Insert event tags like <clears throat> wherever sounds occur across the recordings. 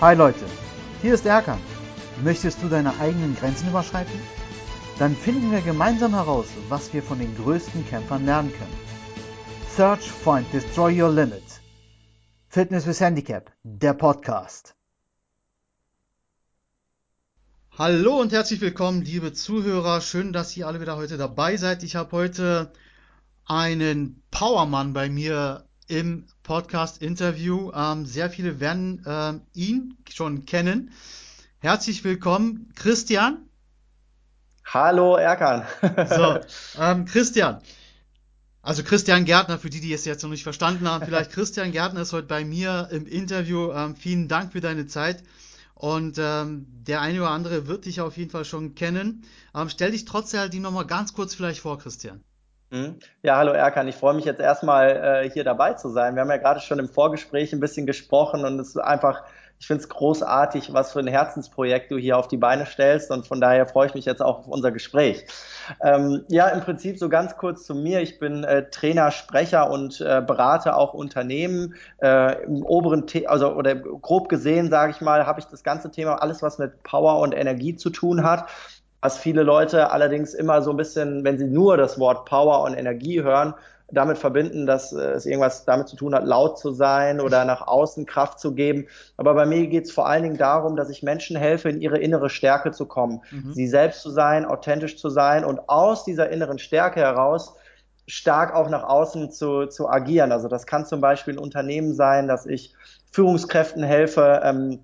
Hi Leute, hier ist Erkan. Möchtest du deine eigenen Grenzen überschreiten? Dann finden wir gemeinsam heraus, was wir von den größten Kämpfern lernen können. Search, Find, Destroy Your Limit. Fitness with Handicap, der Podcast. Hallo und herzlich willkommen, liebe Zuhörer. Schön, dass ihr alle wieder heute dabei seid. Ich habe heute einen Powermann bei mir im Podcast-Interview. Ähm, sehr viele werden ähm, ihn schon kennen. Herzlich willkommen, Christian. Hallo, Erkan. so, ähm, Christian. Also Christian Gärtner, für die, die es jetzt noch nicht verstanden haben, vielleicht <laughs> Christian Gärtner ist heute bei mir im Interview. Ähm, vielen Dank für deine Zeit. Und ähm, der eine oder andere wird dich auf jeden Fall schon kennen. Ähm, stell dich trotzdem halt die nochmal ganz kurz vielleicht vor, Christian. Mhm. Ja, hallo Erkan, ich freue mich jetzt erstmal äh, hier dabei zu sein. Wir haben ja gerade schon im Vorgespräch ein bisschen gesprochen und es ist einfach, ich finde es großartig, was für ein Herzensprojekt du hier auf die Beine stellst und von daher freue ich mich jetzt auch auf unser Gespräch. Ähm, ja, im Prinzip so ganz kurz zu mir. Ich bin äh, Trainer, Sprecher und äh, berate auch Unternehmen. Äh, Im oberen, The also oder grob gesehen, sage ich mal, habe ich das ganze Thema, alles was mit Power und Energie zu tun hat was viele Leute allerdings immer so ein bisschen, wenn sie nur das Wort Power und Energie hören, damit verbinden, dass äh, es irgendwas damit zu tun hat, laut zu sein oder nach außen Kraft zu geben. Aber bei mir geht es vor allen Dingen darum, dass ich Menschen helfe, in ihre innere Stärke zu kommen, mhm. sie selbst zu sein, authentisch zu sein und aus dieser inneren Stärke heraus stark auch nach außen zu, zu agieren. Also das kann zum Beispiel ein Unternehmen sein, dass ich Führungskräften helfe, ähm,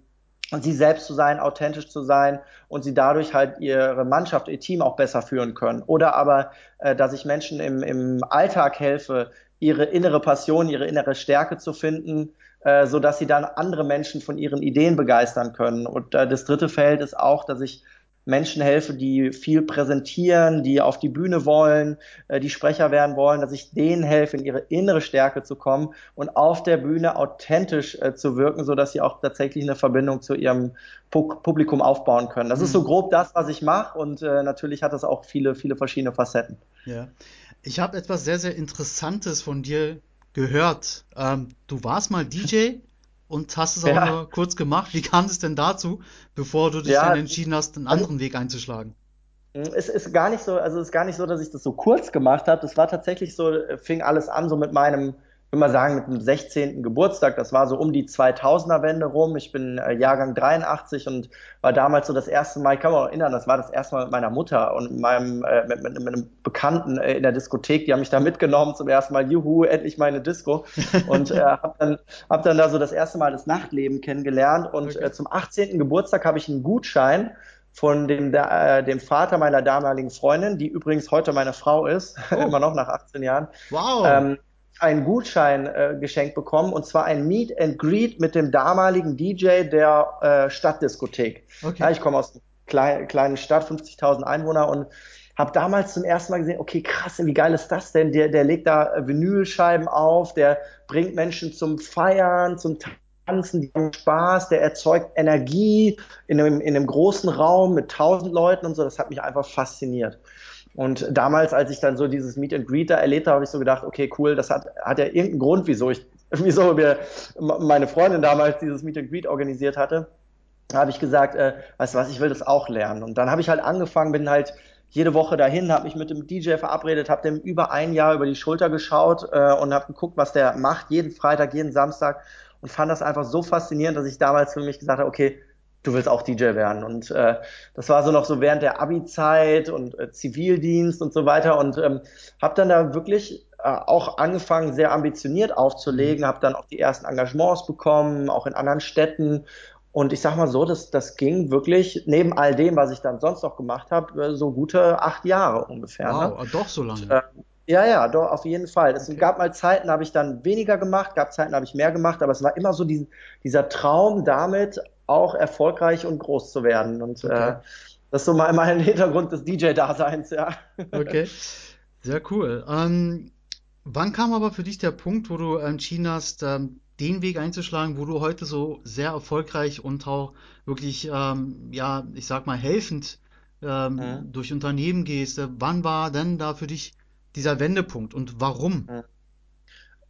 und sie selbst zu sein, authentisch zu sein und sie dadurch halt ihre Mannschaft, ihr Team auch besser führen können. Oder aber, äh, dass ich Menschen im, im Alltag helfe, ihre innere Passion, ihre innere Stärke zu finden, äh, so dass sie dann andere Menschen von ihren Ideen begeistern können. Und äh, das dritte Feld ist auch, dass ich Menschen helfe, die viel präsentieren, die auf die Bühne wollen, äh, die Sprecher werden wollen, dass ich denen helfe, in ihre innere Stärke zu kommen und auf der Bühne authentisch äh, zu wirken, so dass sie auch tatsächlich eine Verbindung zu ihrem Publikum aufbauen können. Das ist so mhm. grob das, was ich mache und äh, natürlich hat das auch viele, viele verschiedene Facetten. Ja. Ich habe etwas sehr, sehr Interessantes von dir gehört. Ähm, du warst mal DJ und hast es ja. auch nur kurz gemacht. Wie kam es denn dazu, bevor du dich ja, dann entschieden hast, einen anderen Weg einzuschlagen? Es ist gar nicht so, also es ist gar nicht so, dass ich das so kurz gemacht habe. Das war tatsächlich so, fing alles an so mit meinem würde mal sagen, mit dem 16. Geburtstag, das war so um die 2000er Wende rum. Ich bin äh, Jahrgang 83 und war damals so das erste Mal, ich kann mich auch erinnern, das war das erste Mal mit meiner Mutter und meinem, äh, mit, mit, mit, einem Bekannten äh, in der Diskothek. Die haben mich da mitgenommen zum ersten Mal, juhu, endlich meine Disco. Und äh, <laughs> habe dann, hab dann da so das erste Mal das Nachtleben kennengelernt. Und okay. äh, zum 18. Geburtstag habe ich einen Gutschein von dem, äh, dem Vater meiner damaligen Freundin, die übrigens heute meine Frau ist, <laughs> oh. immer noch nach 18 Jahren. Wow. Ähm, einen Gutschein äh, geschenkt bekommen und zwar ein Meet and Greet mit dem damaligen DJ der äh, Stadtdiskothek. Okay. Ja, ich komme aus einer klein, kleinen Stadt, 50.000 Einwohner und habe damals zum ersten Mal gesehen, okay, krass, wie geil ist das denn? Der, der legt da Vinylscheiben auf, der bringt Menschen zum Feiern, zum Tanzen, die haben Spaß, der erzeugt Energie in einem, in einem großen Raum mit tausend Leuten und so. Das hat mich einfach fasziniert. Und damals, als ich dann so dieses Meet and Greet da erlebt habe, habe ich so gedacht, okay, cool, das hat, hat ja irgendeinen Grund, wieso ich, <laughs> wieso mir meine Freundin damals dieses Meet and Greet organisiert hatte. Da habe ich gesagt, äh, weißt du was, ich will das auch lernen. Und dann habe ich halt angefangen, bin halt jede Woche dahin, habe mich mit dem DJ verabredet, habe dem über ein Jahr über die Schulter geschaut äh, und habe geguckt, was der macht, jeden Freitag, jeden Samstag und fand das einfach so faszinierend, dass ich damals für mich gesagt habe, okay, du willst auch DJ werden. Und äh, das war so noch so während der Abi-Zeit und äh, Zivildienst und so weiter. Und ähm, habe dann da wirklich äh, auch angefangen, sehr ambitioniert aufzulegen, habe dann auch die ersten Engagements bekommen, auch in anderen Städten. Und ich sag mal so, das, das ging wirklich neben all dem, was ich dann sonst noch gemacht habe, äh, so gute acht Jahre ungefähr. Ne? Wow, ne? doch so lange. Und, äh, ja, ja, doch, auf jeden Fall. Es okay. gab mal Zeiten, habe ich dann weniger gemacht, gab Zeiten, habe ich mehr gemacht, aber es war immer so diesen, dieser Traum damit, auch erfolgreich und groß zu werden. Und okay. äh, das ist so mal mein Hintergrund des DJ-Daseins, ja. Okay, sehr cool. Ähm, wann kam aber für dich der Punkt, wo du entschieden hast, ähm, den Weg einzuschlagen, wo du heute so sehr erfolgreich und auch wirklich, ähm, ja, ich sag mal, helfend ähm, mhm. durch Unternehmen gehst? Äh, wann war denn da für dich dieser Wendepunkt und warum? Mhm.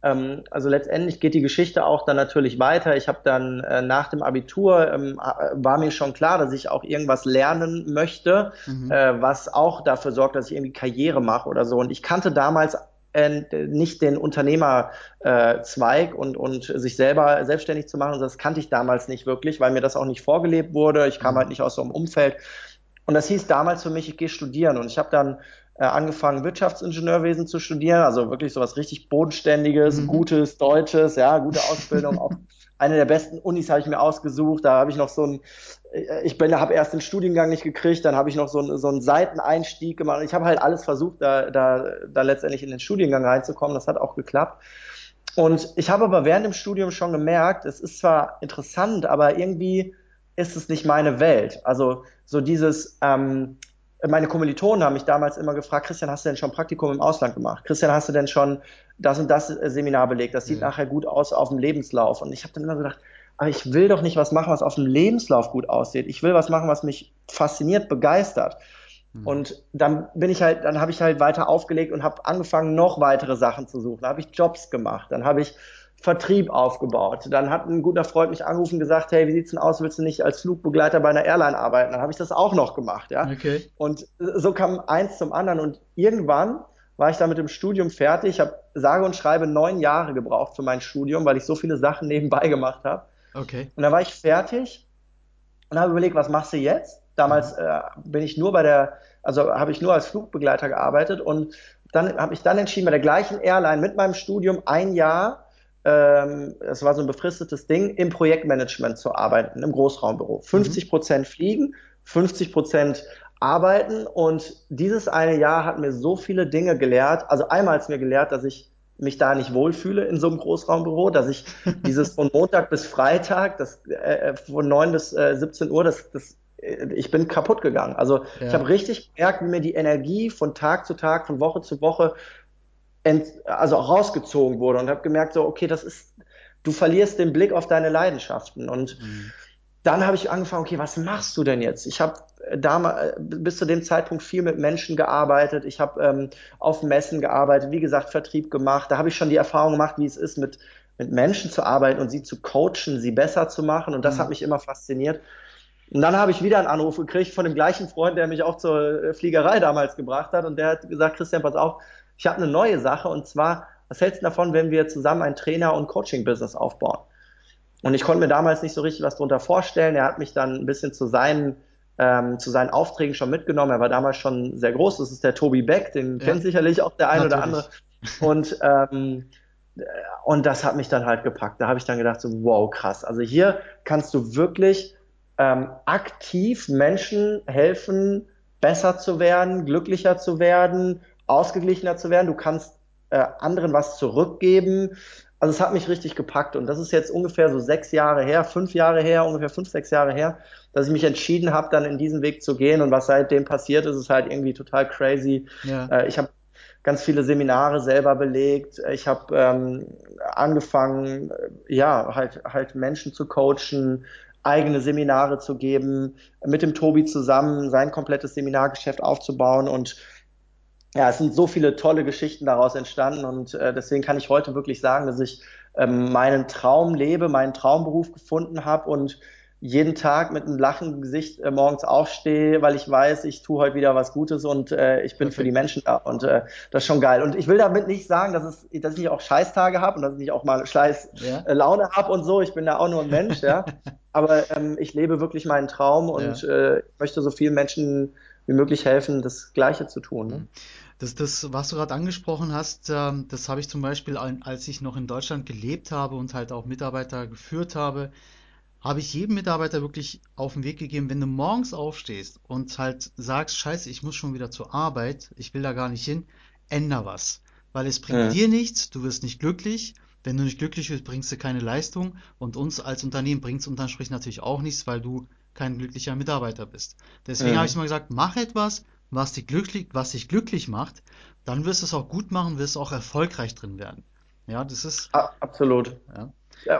Ähm, also letztendlich geht die Geschichte auch dann natürlich weiter. Ich habe dann äh, nach dem Abitur ähm, war mir schon klar, dass ich auch irgendwas lernen möchte, mhm. äh, was auch dafür sorgt, dass ich irgendwie Karriere mache oder so. Und ich kannte damals äh, nicht den Unternehmerzweig äh, und, und sich selber selbstständig zu machen. Das kannte ich damals nicht wirklich, weil mir das auch nicht vorgelebt wurde. Ich kam mhm. halt nicht aus so einem Umfeld. Und das hieß damals für mich, ich gehe studieren. Und ich habe dann äh, angefangen, Wirtschaftsingenieurwesen zu studieren, also wirklich sowas richtig Bodenständiges, mhm. Gutes, Deutsches, ja, gute <laughs> Ausbildung. auch eine der besten Unis habe ich mir ausgesucht. Da habe ich noch so ein, äh, ich bin, habe erst den Studiengang nicht gekriegt, dann habe ich noch so, ein, so einen Seiteneinstieg gemacht. Ich habe halt alles versucht, da, da, da letztendlich in den Studiengang reinzukommen. Das hat auch geklappt. Und ich habe aber während dem Studium schon gemerkt, es ist zwar interessant, aber irgendwie ist es nicht meine Welt. Also so dieses, ähm, meine Kommilitonen haben mich damals immer gefragt, Christian, hast du denn schon Praktikum im Ausland gemacht? Christian, hast du denn schon das und das Seminar belegt? Das sieht mhm. nachher gut aus auf dem Lebenslauf. Und ich habe dann immer gedacht, aber ich will doch nicht was machen, was auf dem Lebenslauf gut aussieht. Ich will was machen, was mich fasziniert, begeistert. Mhm. Und dann bin ich halt, dann habe ich halt weiter aufgelegt und habe angefangen, noch weitere Sachen zu suchen. Da habe ich Jobs gemacht. Dann habe ich Vertrieb aufgebaut. Dann hat ein guter Freund mich angerufen und gesagt, hey, wie sieht's denn aus, willst du nicht als Flugbegleiter bei einer Airline arbeiten? Dann habe ich das auch noch gemacht, ja. Okay. Und so kam eins zum anderen und irgendwann war ich da mit dem Studium fertig. Ich habe sage und schreibe neun Jahre gebraucht für mein Studium, weil ich so viele Sachen nebenbei gemacht habe. Okay. Und dann war ich fertig und habe überlegt, was machst du jetzt? Damals mhm. äh, bin ich nur bei der, also habe ich nur als Flugbegleiter gearbeitet und dann habe ich dann entschieden, bei der gleichen Airline mit meinem Studium ein Jahr es war so ein befristetes Ding, im Projektmanagement zu arbeiten, im Großraumbüro. 50 mhm. Prozent fliegen, 50 Prozent arbeiten und dieses eine Jahr hat mir so viele Dinge gelehrt. Also einmal hat es mir gelehrt, dass ich mich da nicht wohlfühle in so einem Großraumbüro, dass ich <laughs> dieses von Montag bis Freitag, das äh, von 9 bis äh, 17 Uhr, das, das äh, ich bin kaputt gegangen. Also ja. ich habe richtig gemerkt, wie mir die Energie von Tag zu Tag, von Woche zu Woche ent, also auch rausgezogen wurde und habe gemerkt, so, okay, das ist, du verlierst den Blick auf deine Leidenschaften. Und mhm. dann habe ich angefangen, okay, was machst du denn jetzt? Ich habe damals bis zu dem Zeitpunkt viel mit Menschen gearbeitet. Ich habe ähm, auf Messen gearbeitet, wie gesagt, Vertrieb gemacht. Da habe ich schon die Erfahrung gemacht, wie es ist, mit, mit Menschen zu arbeiten und sie zu coachen, sie besser zu machen. Und das mhm. hat mich immer fasziniert. Und dann habe ich wieder einen Anruf gekriegt von dem gleichen Freund, der mich auch zur Fliegerei damals gebracht hat. Und der hat gesagt, Christian, pass auf, ich habe eine neue Sache und zwar, was hältst du davon, wenn wir zusammen ein Trainer- und Coaching-Business aufbauen? Und ich konnte mir damals nicht so richtig was darunter vorstellen. Er hat mich dann ein bisschen zu seinen, ähm, zu seinen Aufträgen schon mitgenommen. Er war damals schon sehr groß. Das ist der Tobi Beck, den ja. kennt sicherlich auch der ein Natürlich. oder andere. Und, ähm, und das hat mich dann halt gepackt. Da habe ich dann gedacht, so, wow, krass. Also hier kannst du wirklich ähm, aktiv Menschen helfen, besser zu werden, glücklicher zu werden, ausgeglichener zu werden, du kannst äh, anderen was zurückgeben. Also es hat mich richtig gepackt und das ist jetzt ungefähr so sechs Jahre her, fünf Jahre her, ungefähr fünf, sechs Jahre her, dass ich mich entschieden habe, dann in diesen Weg zu gehen und was seitdem passiert ist, ist halt irgendwie total crazy. Ja. Äh, ich habe ganz viele Seminare selber belegt. Ich habe ähm, angefangen, äh, ja, halt, halt Menschen zu coachen, eigene Seminare zu geben, mit dem Tobi zusammen sein komplettes Seminargeschäft aufzubauen und ja, es sind so viele tolle Geschichten daraus entstanden und äh, deswegen kann ich heute wirklich sagen, dass ich ähm, meinen Traum lebe, meinen Traumberuf gefunden habe und jeden Tag mit einem lachenden Gesicht äh, morgens aufstehe, weil ich weiß, ich tue heute wieder was Gutes und äh, ich bin okay. für die Menschen da und äh, das ist schon geil. Und ich will damit nicht sagen, dass, es, dass ich auch Scheißtage habe und dass ich nicht auch mal Scheiß ja. äh, Laune habe und so. Ich bin da auch nur ein Mensch, ja. <laughs> Aber ähm, ich lebe wirklich meinen Traum und ja. äh, möchte so vielen Menschen wie möglich helfen, das Gleiche zu tun. Ne? Das, das, was du gerade angesprochen hast, ähm, das habe ich zum Beispiel, als ich noch in Deutschland gelebt habe und halt auch Mitarbeiter geführt habe, habe ich jedem Mitarbeiter wirklich auf den Weg gegeben, wenn du morgens aufstehst und halt sagst, scheiße, ich muss schon wieder zur Arbeit, ich will da gar nicht hin, änder was. Weil es bringt ja. dir nichts, du wirst nicht glücklich. Wenn du nicht glücklich bist, bringst du keine Leistung und uns als Unternehmen bringt es unterm Strich natürlich auch nichts, weil du kein glücklicher Mitarbeiter bist. Deswegen ja. habe ich mal gesagt, mach etwas, was dich glücklich, was dich glücklich macht, dann wirst du es auch gut machen, wirst auch erfolgreich drin werden. Ja, das ist. Absolut. Ja.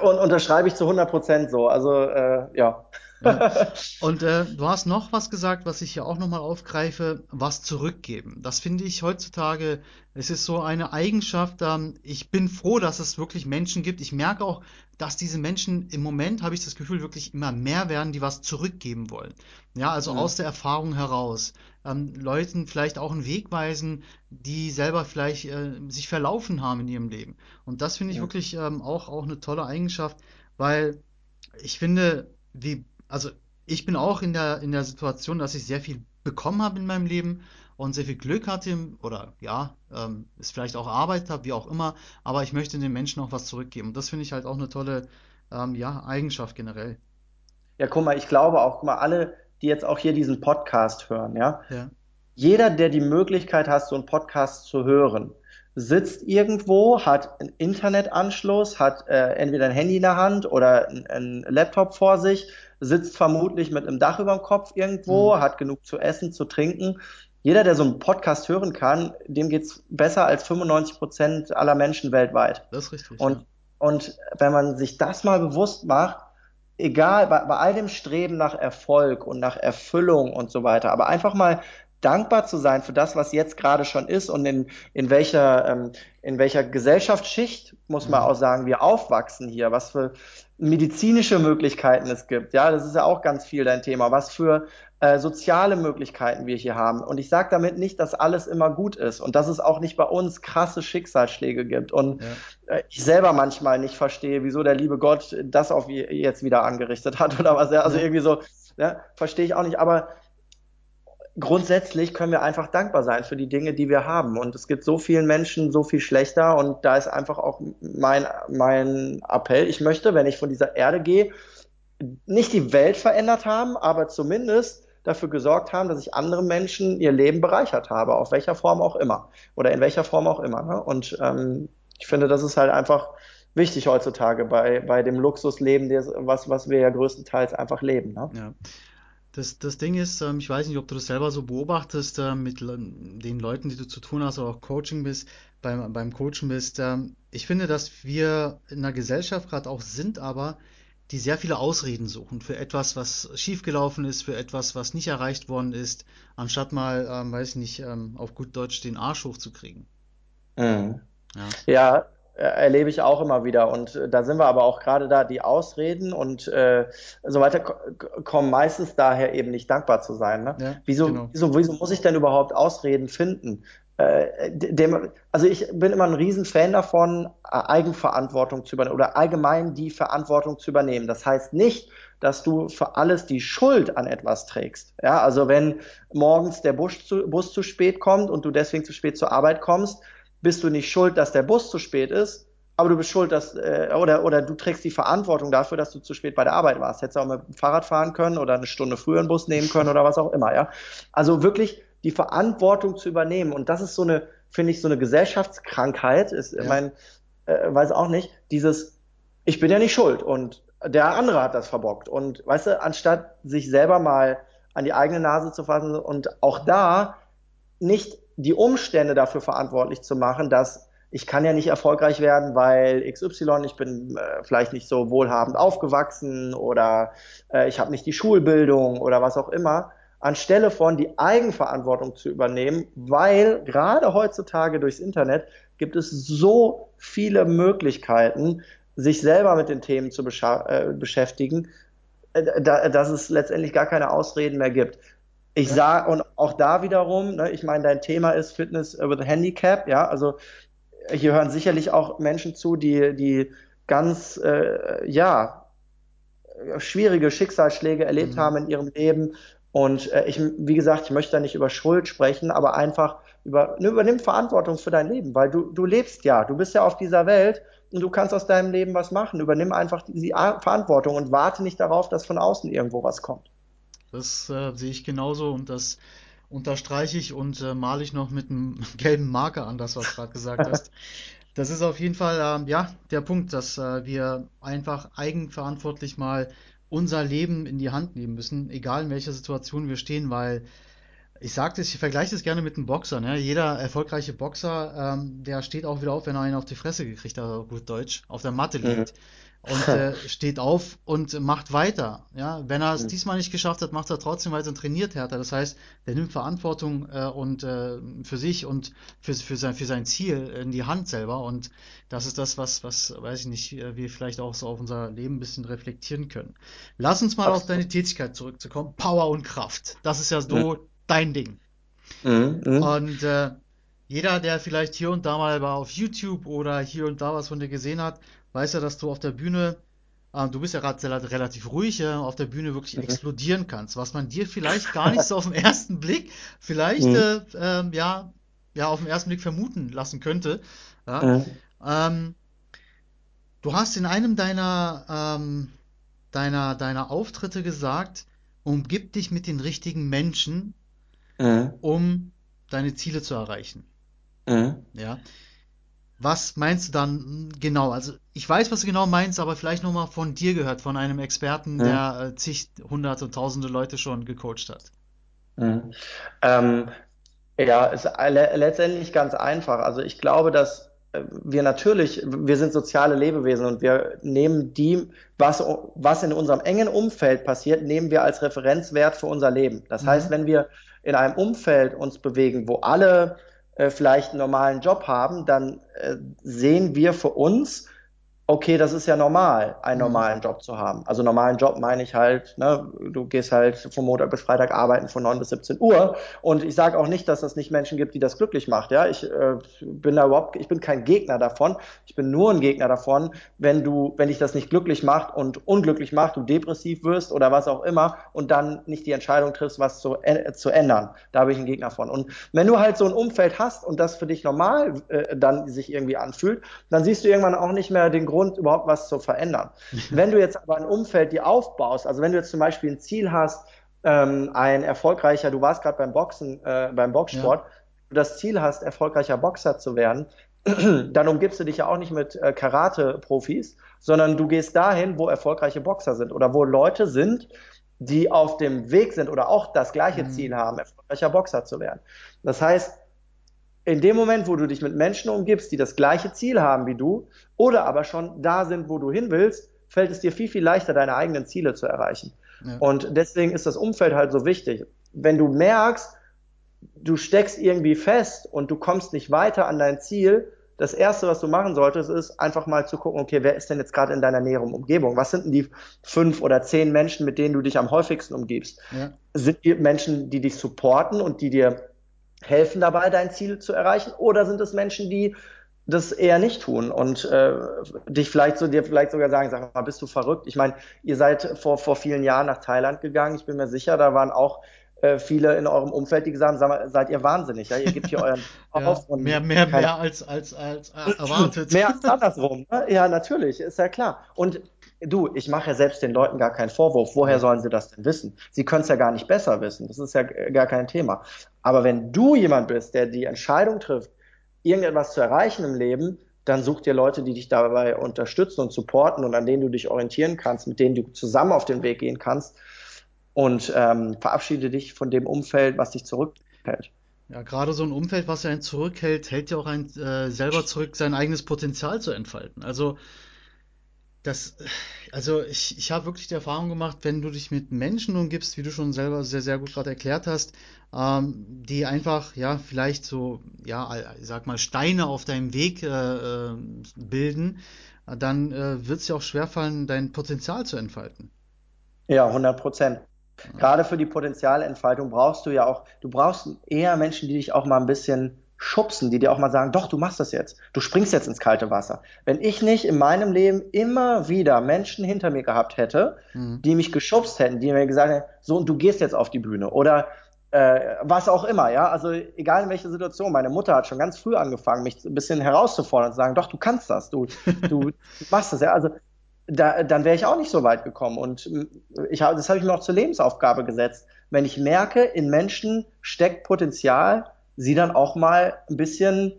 Und unterschreibe ich zu 100 Prozent so. Also, äh, ja. Ja. <laughs> Und äh, du hast noch was gesagt, was ich hier auch nochmal aufgreife, was zurückgeben. Das finde ich heutzutage, es ist so eine Eigenschaft, ähm, ich bin froh, dass es wirklich Menschen gibt. Ich merke auch, dass diese Menschen im Moment, habe ich das Gefühl, wirklich immer mehr werden, die was zurückgeben wollen. Ja, also mhm. aus der Erfahrung heraus. Ähm, Leuten vielleicht auch einen Weg weisen, die selber vielleicht äh, sich verlaufen haben in ihrem Leben. Und das finde ich ja. wirklich ähm, auch, auch eine tolle Eigenschaft, weil ich finde, wie also ich bin auch in der, in der Situation, dass ich sehr viel bekommen habe in meinem Leben und sehr viel Glück hatte oder ja, ähm, es vielleicht auch Arbeit habe, wie auch immer, aber ich möchte den Menschen auch was zurückgeben. Und das finde ich halt auch eine tolle ähm, ja, Eigenschaft generell. Ja, guck mal, ich glaube auch, guck mal, alle, die jetzt auch hier diesen Podcast hören, ja, ja. jeder, der die Möglichkeit hat, so einen Podcast zu hören, sitzt irgendwo, hat einen Internetanschluss, hat äh, entweder ein Handy in der Hand oder einen Laptop vor sich, sitzt vermutlich mit einem Dach über dem Kopf irgendwo, mhm. hat genug zu essen, zu trinken. Jeder, der so einen Podcast hören kann, dem geht's besser als 95 Prozent aller Menschen weltweit. Das ist richtig. Und, ja. und wenn man sich das mal bewusst macht, egal, bei, bei all dem Streben nach Erfolg und nach Erfüllung und so weiter, aber einfach mal dankbar zu sein für das, was jetzt gerade schon ist und in, in welcher, ähm, in welcher Gesellschaftsschicht, muss man mhm. auch sagen, wir aufwachsen hier, was für medizinische Möglichkeiten es gibt. Ja, das ist ja auch ganz viel dein Thema, was für äh, soziale Möglichkeiten wir hier haben. Und ich sage damit nicht, dass alles immer gut ist und dass es auch nicht bei uns krasse Schicksalsschläge gibt. Und ja. äh, ich selber manchmal nicht verstehe, wieso der liebe Gott das auf jetzt wieder angerichtet hat <laughs> oder was. Ja, also irgendwie so, ja, verstehe ich auch nicht. Aber grundsätzlich können wir einfach dankbar sein für die Dinge, die wir haben. Und es gibt so vielen Menschen so viel schlechter. Und da ist einfach auch mein, mein Appell. Ich möchte, wenn ich von dieser Erde gehe, nicht die Welt verändert haben, aber zumindest dafür gesorgt haben, dass ich andere Menschen ihr Leben bereichert habe, auf welcher Form auch immer oder in welcher Form auch immer. Ne? Und ähm, ich finde, das ist halt einfach wichtig heutzutage bei, bei dem Luxusleben, was, was wir ja größtenteils einfach leben. Ne? Ja. Das, das Ding ist, ähm, ich weiß nicht, ob du das selber so beobachtest äh, mit den Leuten, die du zu tun hast oder auch Coaching bist, beim, beim Coachen bist. Ähm, ich finde, dass wir in einer Gesellschaft gerade auch sind, aber die sehr viele Ausreden suchen für etwas, was schiefgelaufen ist, für etwas, was nicht erreicht worden ist, anstatt mal, ähm, weiß ich nicht, ähm, auf gut Deutsch den Arsch hochzukriegen. Mhm. Ja. ja, erlebe ich auch immer wieder. Und äh, da sind wir aber auch gerade da, die Ausreden und äh, so weiter kommen meistens daher eben nicht dankbar zu sein. Ne? Ja, wieso, genau. wieso, wieso muss ich denn überhaupt Ausreden finden? Äh, dem, also ich bin immer ein Riesenfan davon, Eigenverantwortung zu übernehmen oder allgemein die Verantwortung zu übernehmen. Das heißt nicht, dass du für alles die Schuld an etwas trägst. Ja, also wenn morgens der Bus zu, Bus zu spät kommt und du deswegen zu spät zur Arbeit kommst, bist du nicht schuld, dass der Bus zu spät ist, aber du bist schuld, dass, äh, oder, oder du trägst die Verantwortung dafür, dass du zu spät bei der Arbeit warst. Hättest du auch mit dem Fahrrad fahren können oder eine Stunde früher einen Bus nehmen können oder was auch immer, ja. Also wirklich die Verantwortung zu übernehmen. Und das ist so eine, finde ich, so eine Gesellschaftskrankheit, ist, ja. mein, äh, weiß auch nicht, dieses, ich bin ja nicht schuld und der andere hat das verbockt. Und weißt du, anstatt sich selber mal an die eigene Nase zu fassen und auch da nicht die Umstände dafür verantwortlich zu machen, dass ich kann ja nicht erfolgreich werden, weil XY, ich bin äh, vielleicht nicht so wohlhabend aufgewachsen oder äh, ich habe nicht die Schulbildung oder was auch immer, anstelle von die Eigenverantwortung zu übernehmen, weil gerade heutzutage durchs Internet gibt es so viele Möglichkeiten, sich selber mit den Themen zu äh, beschäftigen, äh, da, dass es letztendlich gar keine Ausreden mehr gibt. Ich sage, und auch da wiederum, ne, ich meine, dein Thema ist Fitness with a Handicap, ja, also hier hören sicherlich auch Menschen zu, die, die ganz, äh, ja, schwierige Schicksalsschläge erlebt mhm. haben in ihrem Leben. Und äh, ich, wie gesagt, ich möchte da nicht über Schuld sprechen, aber einfach über, ne, übernimm Verantwortung für dein Leben, weil du, du lebst ja, du bist ja auf dieser Welt und du kannst aus deinem Leben was machen. Übernimm einfach die, die Verantwortung und warte nicht darauf, dass von außen irgendwo was kommt. Das äh, sehe ich genauso und das unterstreiche ich und äh, male ich noch mit einem <laughs> gelben Marker an, das was du gerade gesagt hast. <laughs> Das ist auf jeden Fall äh, ja der Punkt, dass äh, wir einfach eigenverantwortlich mal unser Leben in die Hand nehmen müssen, egal in welcher Situation wir stehen, weil Ich sagte, ich vergleiche das gerne mit einem Boxer. Ne? Jeder erfolgreiche Boxer, ähm, der steht auch wieder auf, wenn er einen auf die Fresse gekriegt hat, gut Deutsch, auf der Matte liegt. Mhm. Und <laughs> äh, steht auf und macht weiter. Ja? Wenn er es mhm. diesmal nicht geschafft hat, macht er trotzdem weiter und trainiert härter. Das heißt, der nimmt Verantwortung äh, und äh, für sich und für, für, sein, für sein Ziel in die Hand selber. Und das ist das, was, was, weiß ich nicht, äh, wir vielleicht auch so auf unser Leben ein bisschen reflektieren können. Lass uns mal Absolut. auf deine Tätigkeit zurückzukommen. Power und Kraft. Das ist ja so mhm dein Ding. Mhm, mh. Und äh, jeder, der vielleicht hier und da mal war auf YouTube oder hier und da was von dir gesehen hat, weiß ja, dass du auf der Bühne, äh, du bist ja gerade relativ ruhig, äh, auf der Bühne wirklich mhm. explodieren kannst, was man dir vielleicht gar nicht so auf den ersten Blick vielleicht mhm. äh, ähm, ja, ja auf den ersten Blick vermuten lassen könnte. Ja? Mhm. Ähm, du hast in einem deiner ähm, deiner deiner Auftritte gesagt, umgib dich mit den richtigen Menschen, mhm. um deine Ziele zu erreichen. Mhm. Ja. Was meinst du dann genau? Also ich weiß, was du genau meinst, aber vielleicht nochmal von dir gehört, von einem Experten, mhm. der äh, zig, hunderte, tausende Leute schon gecoacht hat. Mhm. Ähm, ja, ist le letztendlich ganz einfach. Also ich glaube, dass äh, wir natürlich, wir sind soziale Lebewesen und wir nehmen die, was, was in unserem engen Umfeld passiert, nehmen wir als Referenzwert für unser Leben. Das mhm. heißt, wenn wir in einem Umfeld uns bewegen, wo alle äh, vielleicht einen normalen Job haben, dann äh, sehen wir für uns okay, das ist ja normal, einen mhm. normalen Job zu haben. Also normalen Job meine ich halt, ne, du gehst halt von Montag bis Freitag arbeiten von 9 bis 17 Uhr. Und ich sage auch nicht, dass es nicht Menschen gibt, die das glücklich macht. Ja, ich äh, bin da überhaupt, ich bin kein Gegner davon. Ich bin nur ein Gegner davon, wenn du, wenn dich das nicht glücklich macht und unglücklich macht, du depressiv wirst oder was auch immer und dann nicht die Entscheidung triffst, was zu, äh, zu ändern. Da bin ich ein Gegner von. Und wenn du halt so ein Umfeld hast und das für dich normal äh, dann sich irgendwie anfühlt, dann siehst du irgendwann auch nicht mehr den Grund, Grund, überhaupt was zu verändern. <laughs> wenn du jetzt aber ein Umfeld dir aufbaust, also wenn du jetzt zum Beispiel ein Ziel hast, ähm, ein erfolgreicher, du warst gerade beim Boxen, äh, beim Boxsport, ja. du das Ziel hast, erfolgreicher Boxer zu werden, <clears throat> dann umgibst du dich ja auch nicht mit äh, Karate-Profis, sondern du gehst dahin, wo erfolgreiche Boxer sind oder wo Leute sind, die auf dem Weg sind oder auch das gleiche mhm. Ziel haben, erfolgreicher Boxer zu werden. Das heißt, in dem Moment, wo du dich mit Menschen umgibst, die das gleiche Ziel haben wie du oder aber schon da sind, wo du hin willst, fällt es dir viel, viel leichter, deine eigenen Ziele zu erreichen. Ja. Und deswegen ist das Umfeld halt so wichtig. Wenn du merkst, du steckst irgendwie fest und du kommst nicht weiter an dein Ziel, das erste, was du machen solltest, ist einfach mal zu gucken, okay, wer ist denn jetzt gerade in deiner näheren Umgebung? Was sind denn die fünf oder zehn Menschen, mit denen du dich am häufigsten umgibst? Ja. Sind die Menschen, die dich supporten und die dir helfen dabei, dein Ziel zu erreichen? Oder sind es Menschen, die das eher nicht tun und äh, dich vielleicht so dir vielleicht sogar sagen, sag mal, bist du verrückt? Ich meine, ihr seid vor vor vielen Jahren nach Thailand gegangen. Ich bin mir sicher, da waren auch äh, viele in eurem Umfeld, die gesagt haben, mal, seid ihr wahnsinnig? Ja, ihr gebt hier euren <laughs> auf ja, mehr mehr mehr als als als erwartet. <laughs> mehr als andersrum. Ne? Ja, natürlich, ist ja klar. Und du, ich mache ja selbst den Leuten gar keinen Vorwurf. Woher sollen sie das denn wissen? Sie können es ja gar nicht besser wissen. Das ist ja gar kein Thema. Aber wenn du jemand bist, der die Entscheidung trifft, irgendetwas zu erreichen im Leben, dann such dir Leute, die dich dabei unterstützen und supporten und an denen du dich orientieren kannst, mit denen du zusammen auf den Weg gehen kannst und ähm, verabschiede dich von dem Umfeld, was dich zurückhält. Ja, gerade so ein Umfeld, was einen zurückhält, hält ja auch einen äh, selber zurück, sein eigenes Potenzial zu entfalten. Also das, also ich, ich habe wirklich die Erfahrung gemacht, wenn du dich mit Menschen umgibst, wie du schon selber sehr, sehr gut gerade erklärt hast, ähm, die einfach, ja, vielleicht so, ja, ich sag mal, Steine auf deinem Weg äh, äh bilden, dann äh, wird es dir auch schwerfallen, dein Potenzial zu entfalten. Ja, 100 Prozent. Gerade für die Potenzialentfaltung brauchst du ja auch, du brauchst eher Menschen, die dich auch mal ein bisschen schubsen, die dir auch mal sagen, doch, du machst das jetzt. Du springst jetzt ins kalte Wasser. Wenn ich nicht in meinem Leben immer wieder Menschen hinter mir gehabt hätte, mhm. die mich geschubst hätten, die mir gesagt hätten, so, und du gehst jetzt auf die Bühne oder äh, was auch immer, ja, also egal in welcher Situation. Meine Mutter hat schon ganz früh angefangen, mich ein bisschen herauszufordern und zu sagen, doch, du kannst das, du, du <laughs> machst das, ja. Also da, dann wäre ich auch nicht so weit gekommen. Und ich, das habe ich mir auch zur Lebensaufgabe gesetzt. Wenn ich merke, in Menschen steckt Potenzial, sie dann auch mal ein bisschen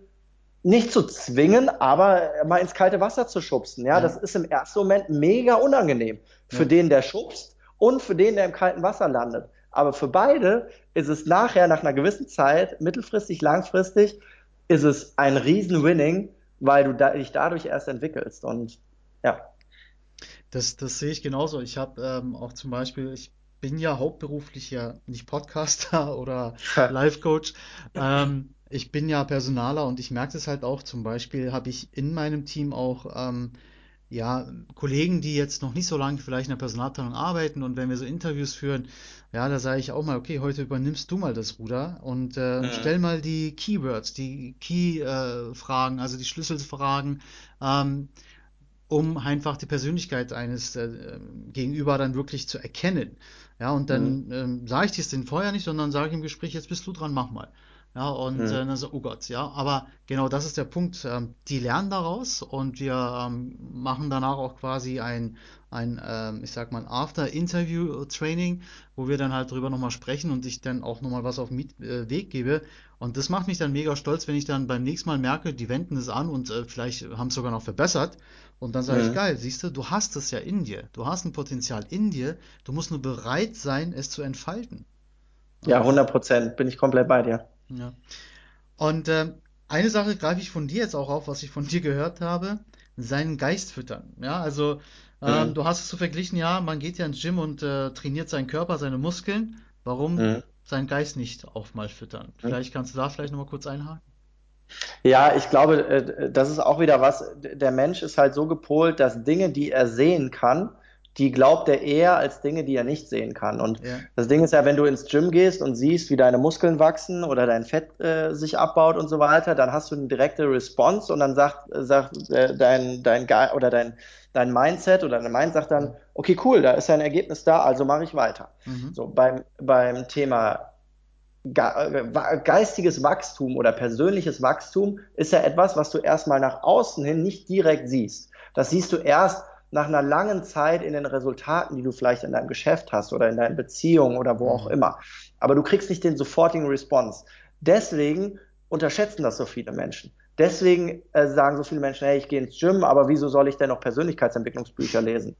nicht zu zwingen, aber mal ins kalte Wasser zu schubsen. Ja, ja. das ist im ersten Moment mega unangenehm für ja. den, der schubst und für den, der im kalten Wasser landet. Aber für beide ist es nachher, nach einer gewissen Zeit, mittelfristig, langfristig, ist es ein Riesen-Winning, weil du dich dadurch erst entwickelst. Und ja. Das, das sehe ich genauso. Ich habe ähm, auch zum Beispiel, ich bin ja hauptberuflich ja nicht Podcaster <laughs> oder Life-Coach. <laughs> Ähm, ich bin ja Personaler und ich merke das halt auch. Zum Beispiel habe ich in meinem Team auch ähm, ja, Kollegen, die jetzt noch nicht so lange vielleicht in der Personalabteilung arbeiten und wenn wir so Interviews führen, ja, da sage ich auch mal, okay, heute übernimmst du mal das Ruder und äh, mhm. stell mal die Keywords, die Key-Fragen, äh, also die Schlüsselfragen, ähm, um einfach die Persönlichkeit eines äh, Gegenüber dann wirklich zu erkennen. Ja, und dann mhm. ähm, sage ich dir es den vorher nicht, sondern sage im Gespräch, jetzt bist du dran, mach mal. Ja, und mhm. äh, dann so, oh Gott, ja, aber genau das ist der Punkt. Ähm, die lernen daraus und wir ähm, machen danach auch quasi ein, ein ähm, ich sag mal, After-Interview-Training, wo wir dann halt drüber nochmal sprechen und ich dann auch nochmal was auf den äh, Weg gebe. Und das macht mich dann mega stolz, wenn ich dann beim nächsten Mal merke, die wenden es an und äh, vielleicht haben es sogar noch verbessert. Und dann sage mhm. ich, geil, siehst du, du hast es ja in dir. Du hast ein Potenzial in dir. Du musst nur bereit sein, es zu entfalten. Ja, 100 Prozent, bin ich komplett bei dir. Ja. Und äh, eine Sache greife ich von dir jetzt auch auf, was ich von dir gehört habe, seinen Geist füttern. Ja, also ähm, mhm. du hast es so verglichen, ja, man geht ja ins Gym und äh, trainiert seinen Körper, seine Muskeln. Warum mhm. seinen Geist nicht auch mal füttern? Mhm. Vielleicht kannst du da vielleicht nochmal kurz einhaken. Ja, ich glaube, äh, das ist auch wieder was. Der Mensch ist halt so gepolt, dass Dinge, die er sehen kann, die glaubt er eher als Dinge, die er nicht sehen kann. Und ja. das Ding ist ja, wenn du ins Gym gehst und siehst, wie deine Muskeln wachsen oder dein Fett äh, sich abbaut und so weiter, dann hast du eine direkte Response und dann sagt, sagt äh, dein, dein Ge oder dein, dein Mindset oder dein Mind sagt dann, okay, cool, da ist ja ein Ergebnis da, also mache ich weiter. Mhm. So beim, beim Thema äh, geistiges Wachstum oder persönliches Wachstum ist ja etwas, was du erstmal nach außen hin nicht direkt siehst. Das siehst du erst, nach einer langen Zeit in den Resultaten, die du vielleicht in deinem Geschäft hast oder in deinen Beziehungen oder wo auch mhm. immer. Aber du kriegst nicht den sofortigen Response. Deswegen unterschätzen das so viele Menschen. Deswegen äh, sagen so viele Menschen, hey, ich gehe ins Gym, aber wieso soll ich denn noch Persönlichkeitsentwicklungsbücher lesen?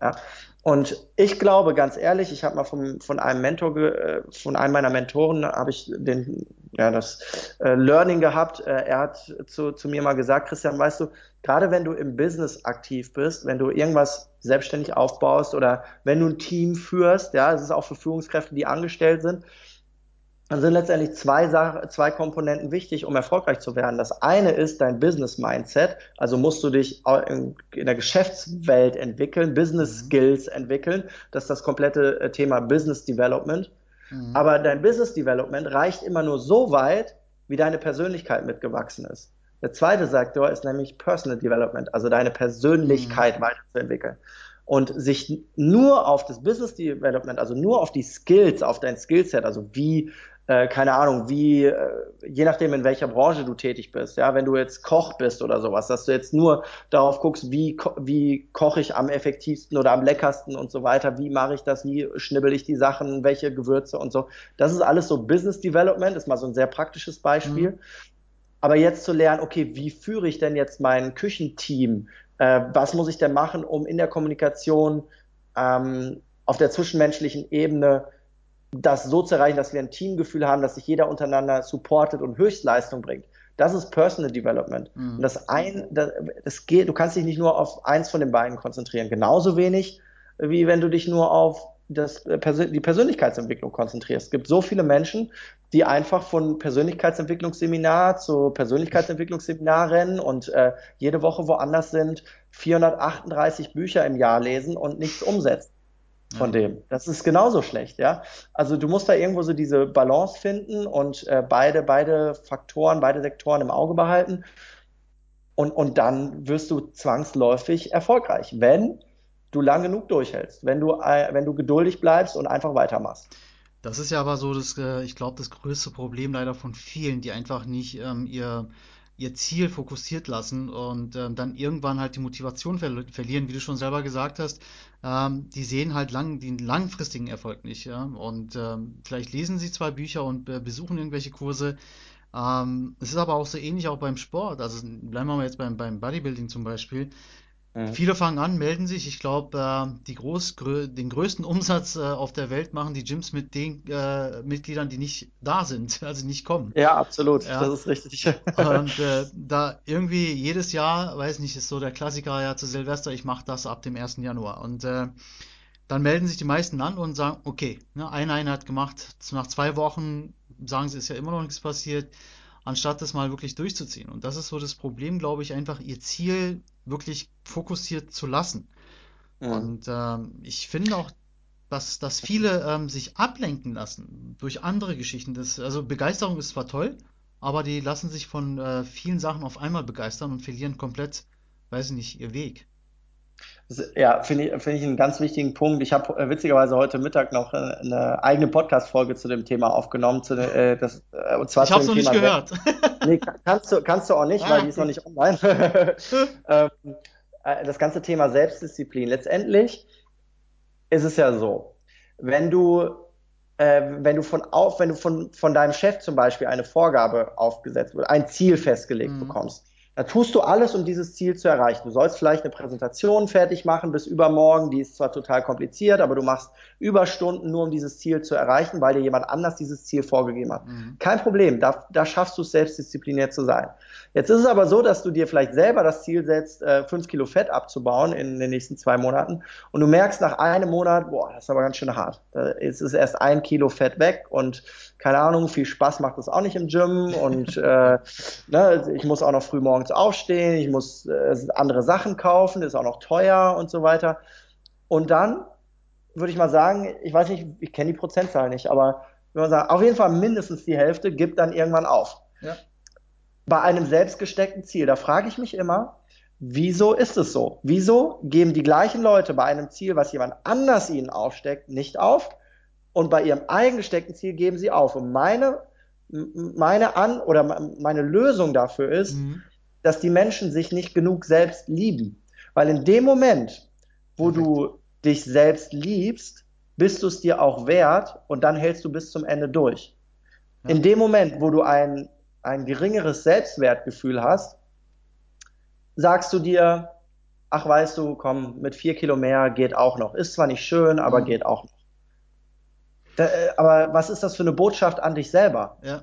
Ja? Und ich glaube, ganz ehrlich, ich habe mal vom, von einem Mentor, äh, von einem meiner Mentoren, habe ich den, ja, das äh, Learning gehabt. Äh, er hat zu, zu mir mal gesagt, Christian, weißt du, gerade wenn du im Business aktiv bist, wenn du irgendwas selbstständig aufbaust oder wenn du ein Team führst, ja, es ist auch für Führungskräfte, die angestellt sind, dann sind letztendlich zwei, zwei Komponenten wichtig, um erfolgreich zu werden. Das eine ist dein Business Mindset, also musst du dich in, in der Geschäftswelt entwickeln, Business mhm. Skills entwickeln. Das ist das komplette äh, Thema Business Development. Mhm. Aber dein Business Development reicht immer nur so weit, wie deine Persönlichkeit mitgewachsen ist. Der zweite Sektor ist nämlich Personal Development, also deine Persönlichkeit mhm. weiterzuentwickeln. Und sich nur auf das Business Development, also nur auf die Skills, auf dein Skillset, also wie äh, keine Ahnung, wie, äh, je nachdem, in welcher Branche du tätig bist, ja, wenn du jetzt Koch bist oder sowas, dass du jetzt nur darauf guckst, wie, wie koche ich am effektivsten oder am leckersten und so weiter, wie mache ich das, wie schnibbel ich die Sachen, welche Gewürze und so. Das ist alles so Business Development, ist mal so ein sehr praktisches Beispiel. Mhm. Aber jetzt zu lernen, okay, wie führe ich denn jetzt mein Küchenteam? Äh, was muss ich denn machen, um in der Kommunikation ähm, auf der zwischenmenschlichen Ebene das so zu erreichen, dass wir ein Teamgefühl haben, dass sich jeder untereinander supportet und Höchstleistung bringt. Das ist Personal Development. Mhm. Und das ein, das, das geht, du kannst dich nicht nur auf eins von den beiden konzentrieren. Genauso wenig, wie wenn du dich nur auf das, äh, die Persönlichkeitsentwicklung konzentrierst. Es gibt so viele Menschen, die einfach von Persönlichkeitsentwicklungsseminar zu Persönlichkeitsentwicklungsseminar rennen und äh, jede Woche woanders sind, 438 Bücher im Jahr lesen und nichts umsetzen von ja. dem. Das ist genauso schlecht, ja. Also du musst da irgendwo so diese Balance finden und äh, beide, beide Faktoren, beide Sektoren im Auge behalten. Und, und dann wirst du zwangsläufig erfolgreich, wenn du lang genug durchhältst, wenn du, äh, wenn du geduldig bleibst und einfach weitermachst. Das ist ja aber so, das, äh, ich glaube, das größte Problem leider von vielen, die einfach nicht ähm, ihr, ihr Ziel fokussiert lassen und ähm, dann irgendwann halt die Motivation ver verlieren, wie du schon selber gesagt hast. Ähm, die sehen halt lang, den langfristigen Erfolg nicht. Ja? Und ähm, vielleicht lesen sie zwei Bücher und äh, besuchen irgendwelche Kurse. Ähm, es ist aber auch so ähnlich auch beim Sport. Also bleiben wir mal jetzt beim, beim Bodybuilding zum Beispiel Mhm. Viele fangen an, melden sich. Ich glaube, äh, die groß, grö den größten Umsatz äh, auf der Welt machen die Gyms mit den äh, Mitgliedern, die nicht da sind, <laughs> also nicht kommen. Ja, absolut. Ja. Das ist richtig. <laughs> Und äh, da irgendwie jedes Jahr, weiß nicht, ist so der Klassiker ja zu Silvester, ich mache das ab dem 1. Januar. Und äh, dann melden sich die meisten an und sagen, okay, ne, eine Einheit gemacht, nach zwei Wochen sagen sie, ist ja immer noch nichts passiert anstatt das mal wirklich durchzuziehen. Und das ist so das Problem, glaube ich, einfach ihr Ziel wirklich fokussiert zu lassen. Ja. Und ähm, ich finde auch, dass, dass viele ähm, sich ablenken lassen durch andere Geschichten. Das, also Begeisterung ist zwar toll, aber die lassen sich von äh, vielen Sachen auf einmal begeistern und verlieren komplett, weiß ich nicht, ihr Weg. Ja, finde ich, find ich einen ganz wichtigen Punkt. Ich habe äh, witzigerweise heute Mittag noch eine, äh, eine eigene Podcast-Folge zu dem Thema aufgenommen. Zu, äh, das, äh, und zwar ich habe es noch nicht gehört. nee, kannst du, kannst du auch nicht, ah, weil die ist noch nicht online. <laughs> ähm, äh, das ganze Thema Selbstdisziplin. Letztendlich ist es ja so, wenn du wenn du von auf, wenn du von, von deinem Chef zum Beispiel eine Vorgabe aufgesetzt wird, ein Ziel festgelegt mhm. bekommst, da tust du alles, um dieses Ziel zu erreichen. Du sollst vielleicht eine Präsentation fertig machen bis übermorgen, die ist zwar total kompliziert, aber du machst Überstunden nur, um dieses Ziel zu erreichen, weil dir jemand anders dieses Ziel vorgegeben hat. Mhm. Kein Problem, da, da schaffst du es selbstdiszipliniert zu sein. Jetzt ist es aber so, dass du dir vielleicht selber das Ziel setzt, äh, fünf Kilo Fett abzubauen in den nächsten zwei Monaten und du merkst nach einem Monat, boah, das ist aber ganz schön hart. Da ist es erst ein Kilo Fett weg und keine Ahnung, viel Spaß macht es auch nicht im Gym und <laughs> äh, ne, ich muss auch noch früh morgens aufstehen, ich muss äh, andere Sachen kaufen, ist auch noch teuer und so weiter. Und dann würde ich mal sagen, ich weiß nicht, ich kenne die Prozentzahl nicht, aber wenn man sagt, auf jeden Fall mindestens die Hälfte gibt dann irgendwann auf. Ja bei einem selbstgesteckten Ziel. Da frage ich mich immer, wieso ist es so? Wieso geben die gleichen Leute bei einem Ziel, was jemand anders ihnen aufsteckt, nicht auf? Und bei ihrem eigen gesteckten Ziel geben sie auf. Und meine, meine An- oder meine Lösung dafür ist, mhm. dass die Menschen sich nicht genug selbst lieben. Weil in dem Moment, wo Perfekt. du dich selbst liebst, bist du es dir auch wert und dann hältst du bis zum Ende durch. Ja. In dem Moment, wo du ein ein geringeres Selbstwertgefühl hast, sagst du dir, ach weißt du, komm, mit vier Kilo mehr geht auch noch. Ist zwar nicht schön, aber mhm. geht auch noch. Da, äh, aber was ist das für eine Botschaft an dich selber? Ja.